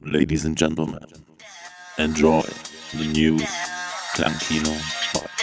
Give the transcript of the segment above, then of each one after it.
Ladies and gentlemen, enjoy the new Clankino podcast.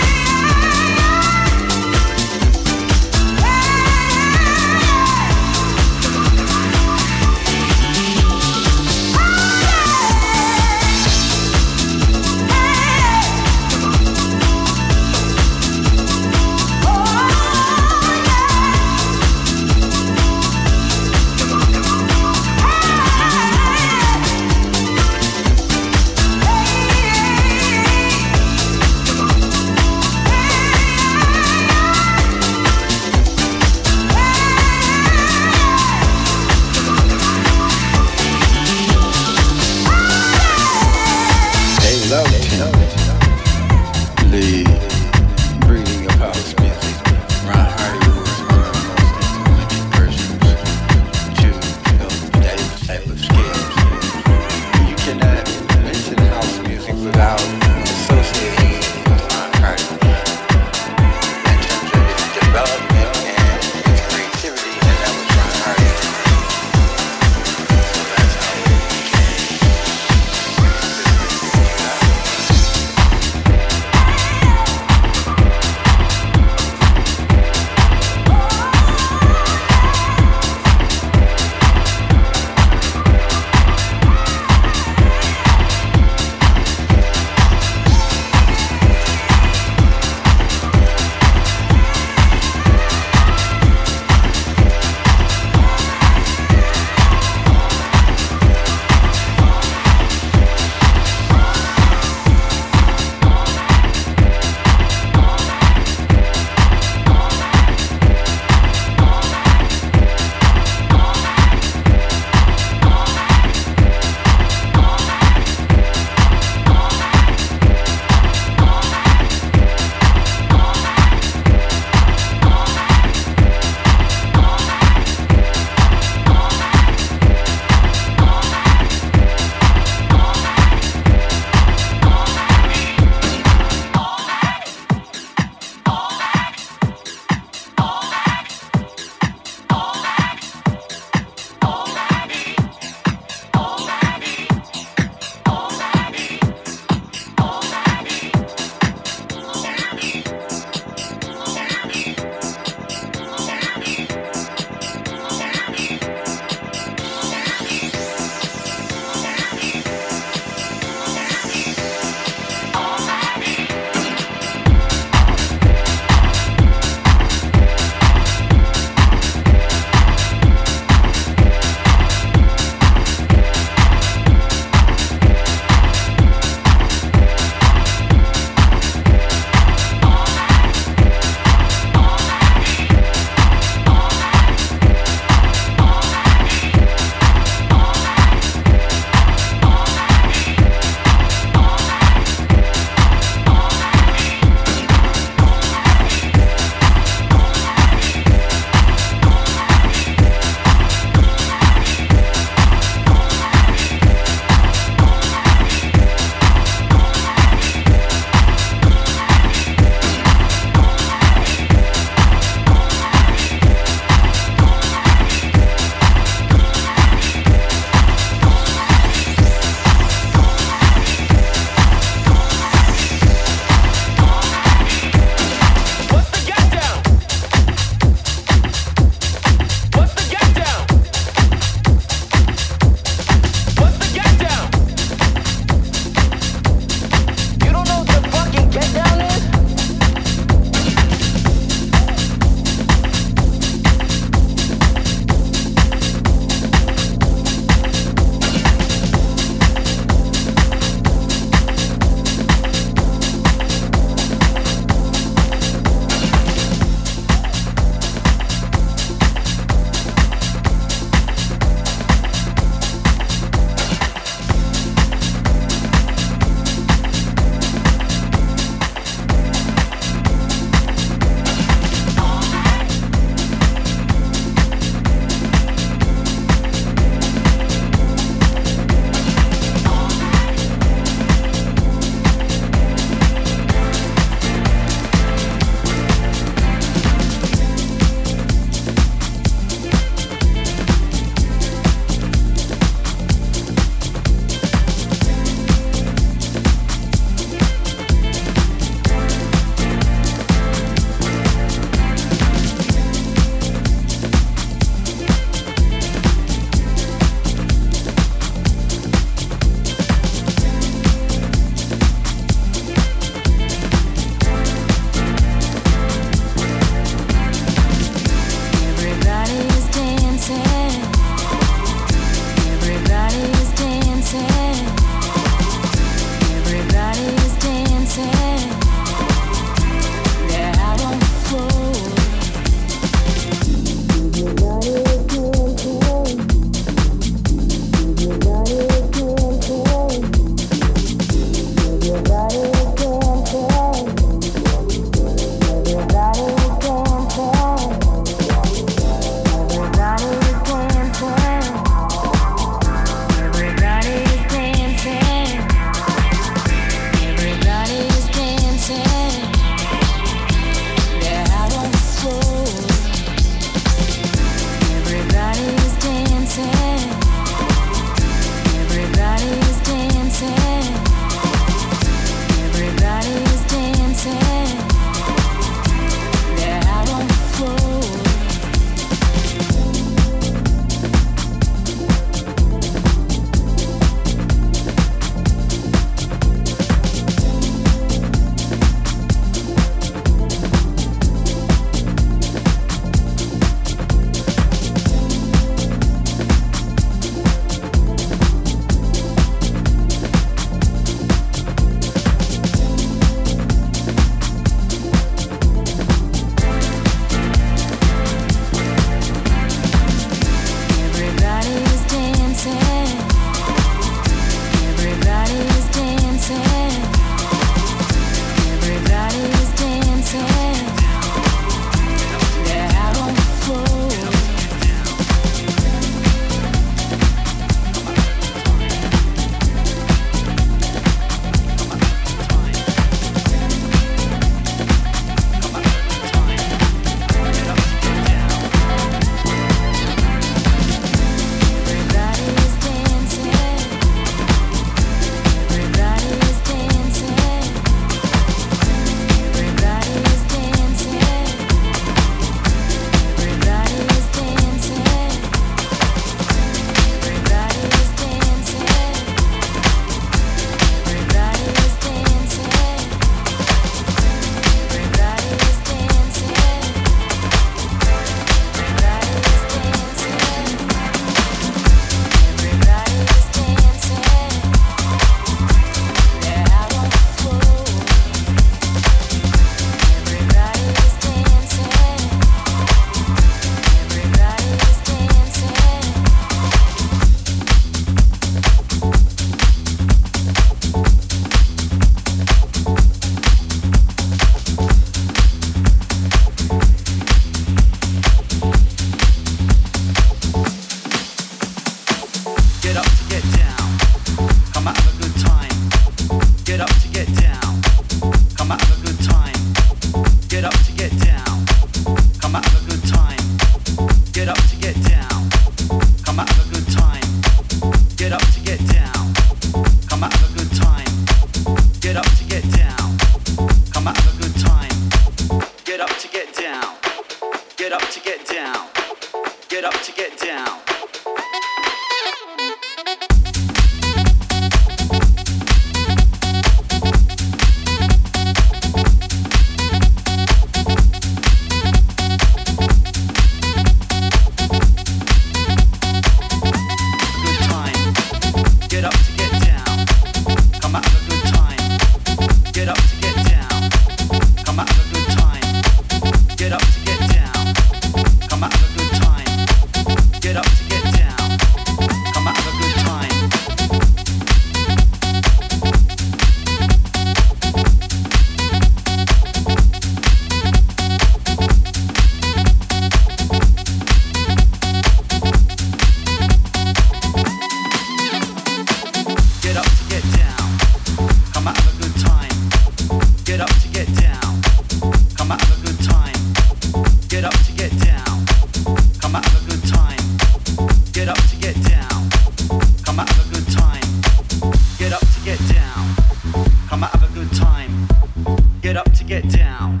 Get up to get down.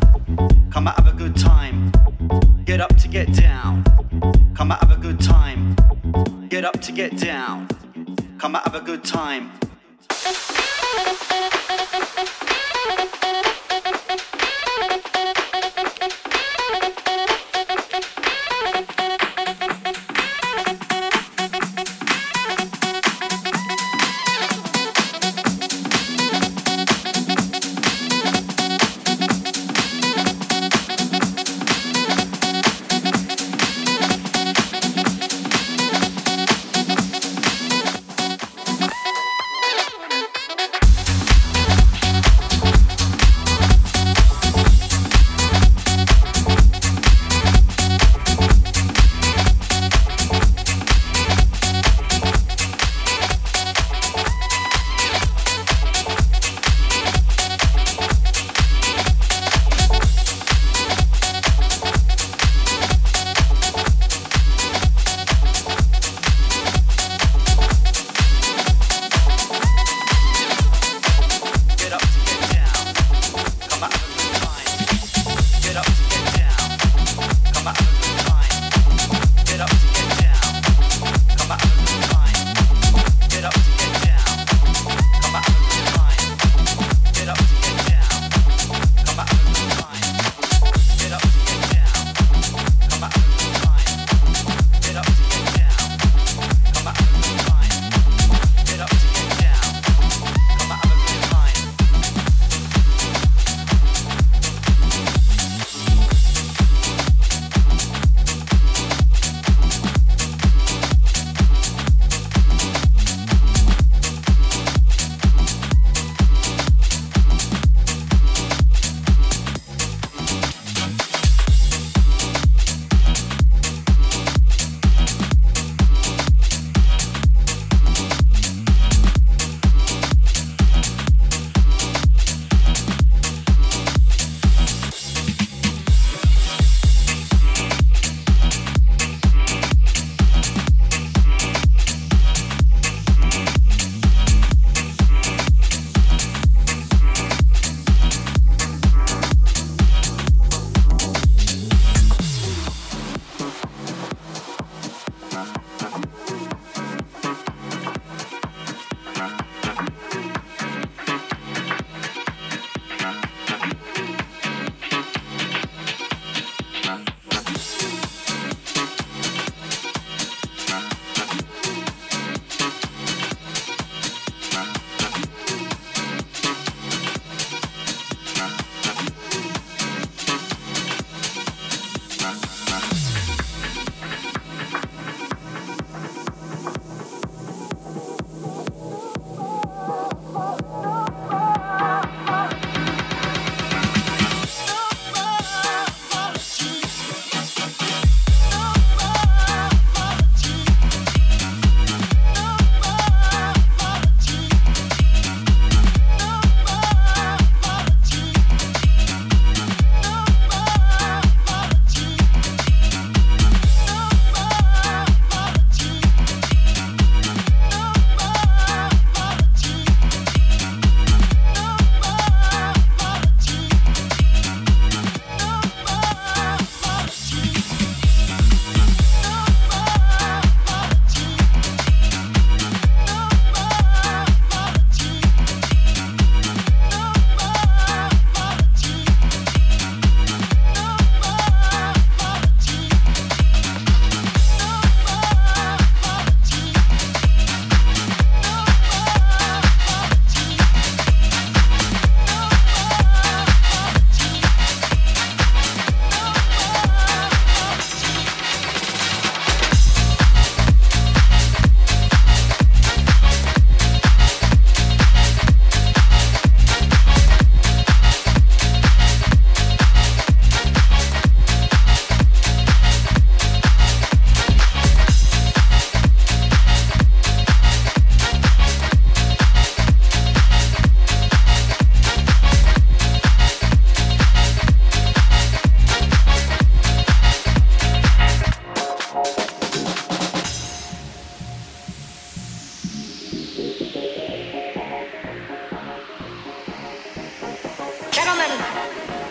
Come out, have a good time. Get up to get down. Come out, have a good time. Get up to get down. Come out, have a good time.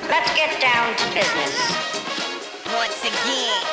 Let's get down to business. Once again.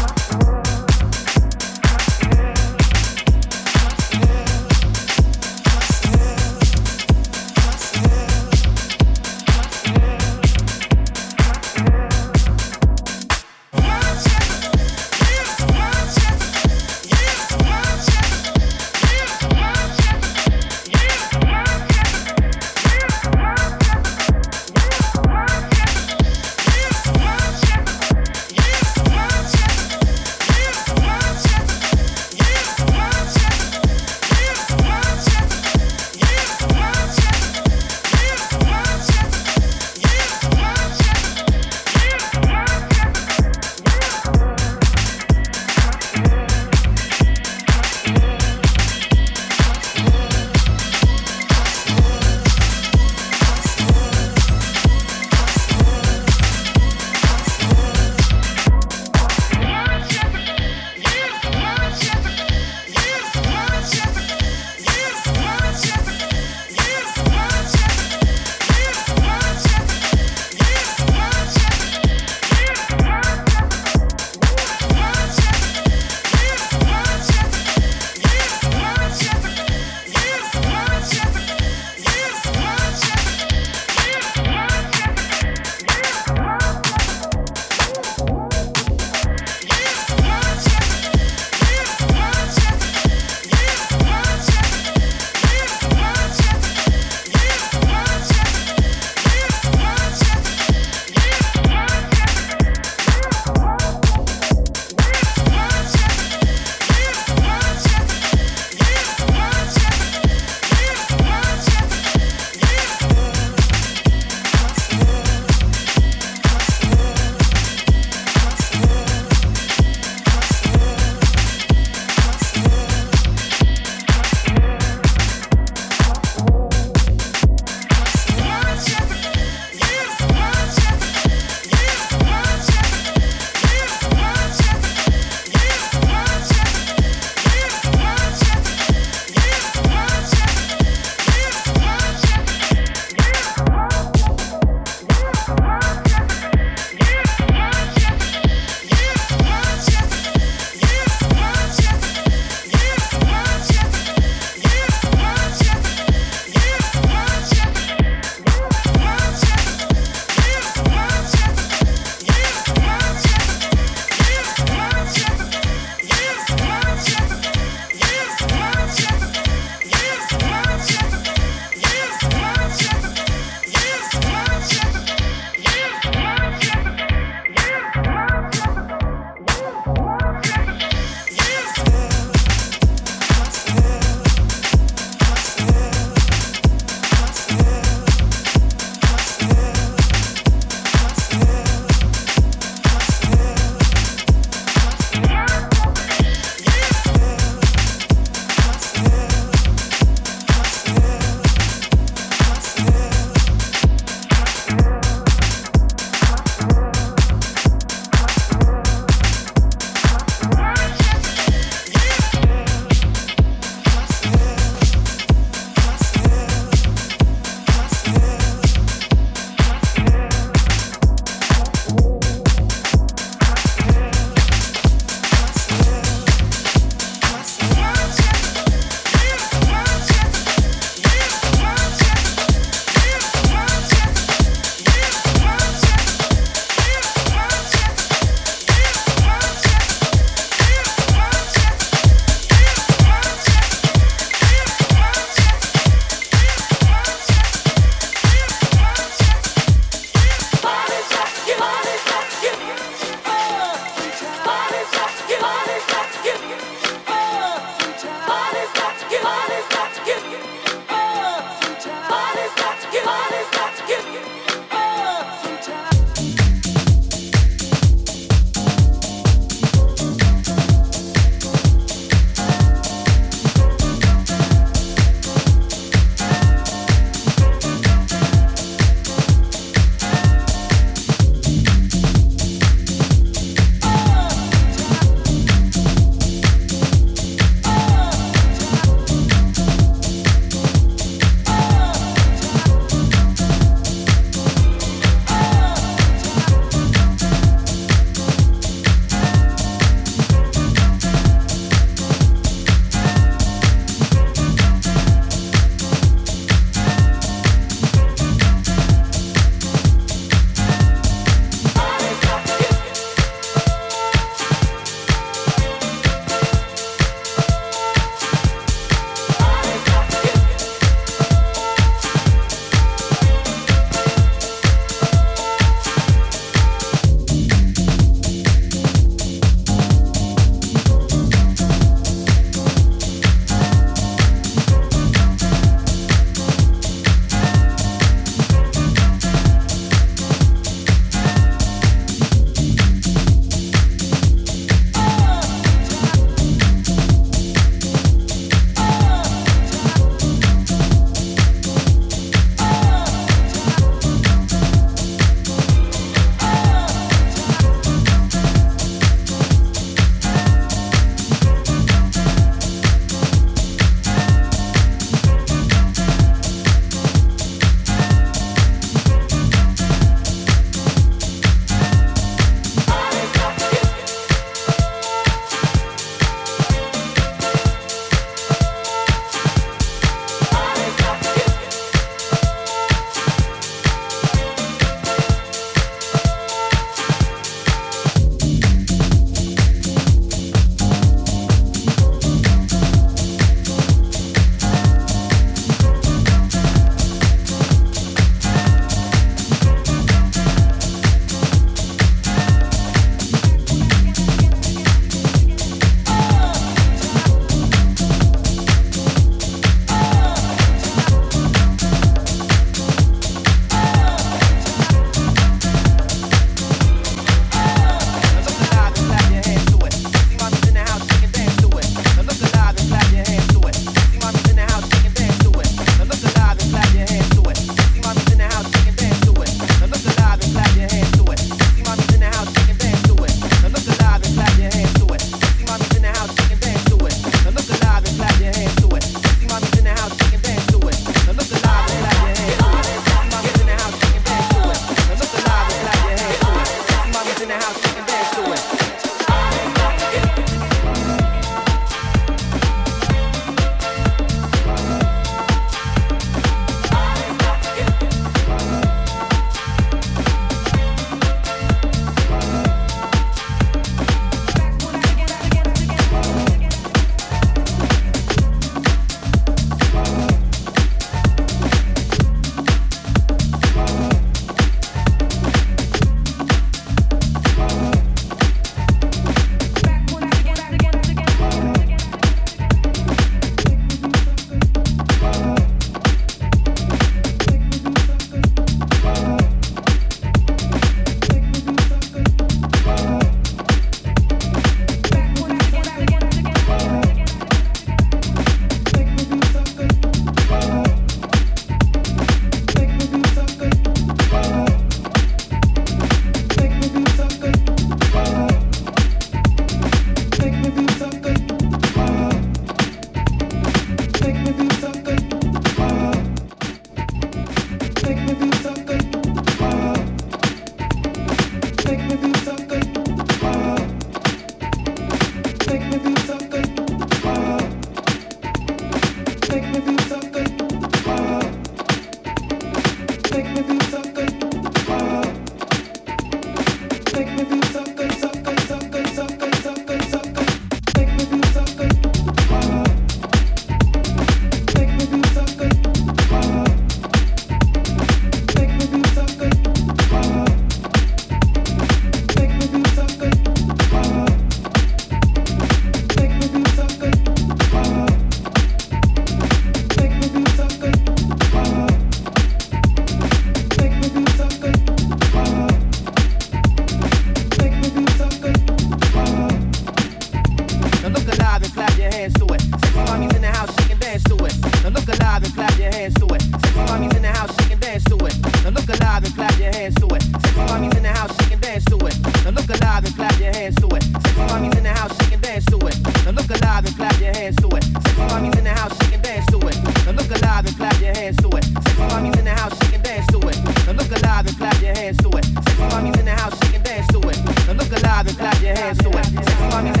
dance to it. Sexy mommy's in the house, she can dance to it. Now look alive and clap your hands to it. Sexy mommy's